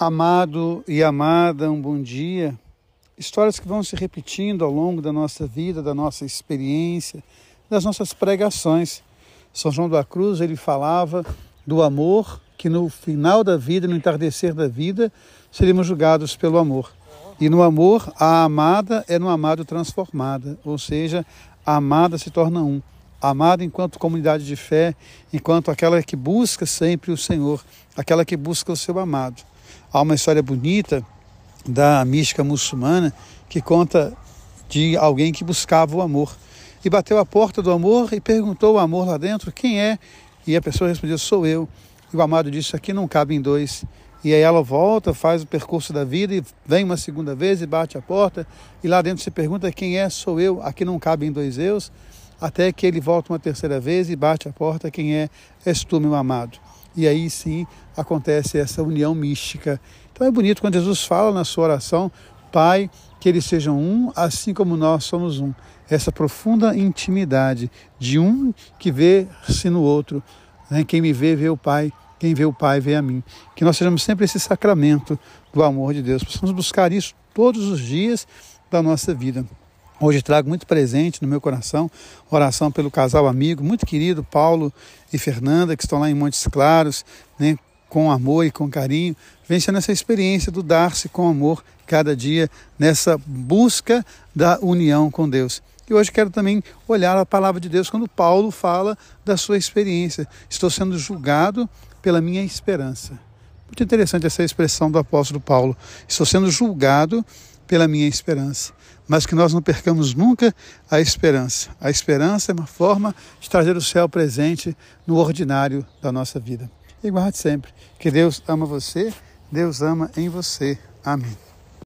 Amado e amada, um bom dia. Histórias que vão se repetindo ao longo da nossa vida, da nossa experiência, das nossas pregações. São João da Cruz, ele falava do amor, que no final da vida, no entardecer da vida, seríamos julgados pelo amor. E no amor, a amada é no amado transformada, ou seja, a amada se torna um. Amada enquanto comunidade de fé, enquanto aquela que busca sempre o Senhor, aquela que busca o seu amado. Há uma história bonita da mística muçulmana que conta de alguém que buscava o amor e bateu a porta do amor e perguntou ao amor lá dentro quem é e a pessoa respondeu sou eu. E o amado disse aqui não cabe em dois. E aí ela volta faz o percurso da vida e vem uma segunda vez e bate a porta e lá dentro se pergunta quem é? Sou eu. Aqui não cabe em dois eus até que ele volta uma terceira vez e bate a porta quem é? És tu meu amado e aí sim acontece essa união mística. Então é bonito quando Jesus fala na sua oração, Pai, que eles sejam um, assim como nós somos um. Essa profunda intimidade de um que vê-se no outro. Né? Quem me vê, vê o Pai. Quem vê o Pai, vê a mim. Que nós sejamos sempre esse sacramento do amor de Deus. Possamos buscar isso todos os dias da nossa vida. Hoje trago muito presente no meu coração, oração pelo casal amigo, muito querido, Paulo e Fernanda, que estão lá em Montes Claros, né, com amor e com carinho, vencendo essa experiência do dar-se com amor cada dia, nessa busca da união com Deus. E hoje quero também olhar a palavra de Deus quando Paulo fala da sua experiência. Estou sendo julgado pela minha esperança. Muito interessante essa expressão do apóstolo Paulo. Estou sendo julgado pela minha esperança. Mas que nós não percamos nunca a esperança. A esperança é uma forma de trazer o céu presente no ordinário da nossa vida. E guarde sempre que Deus ama você, Deus ama em você. Amém.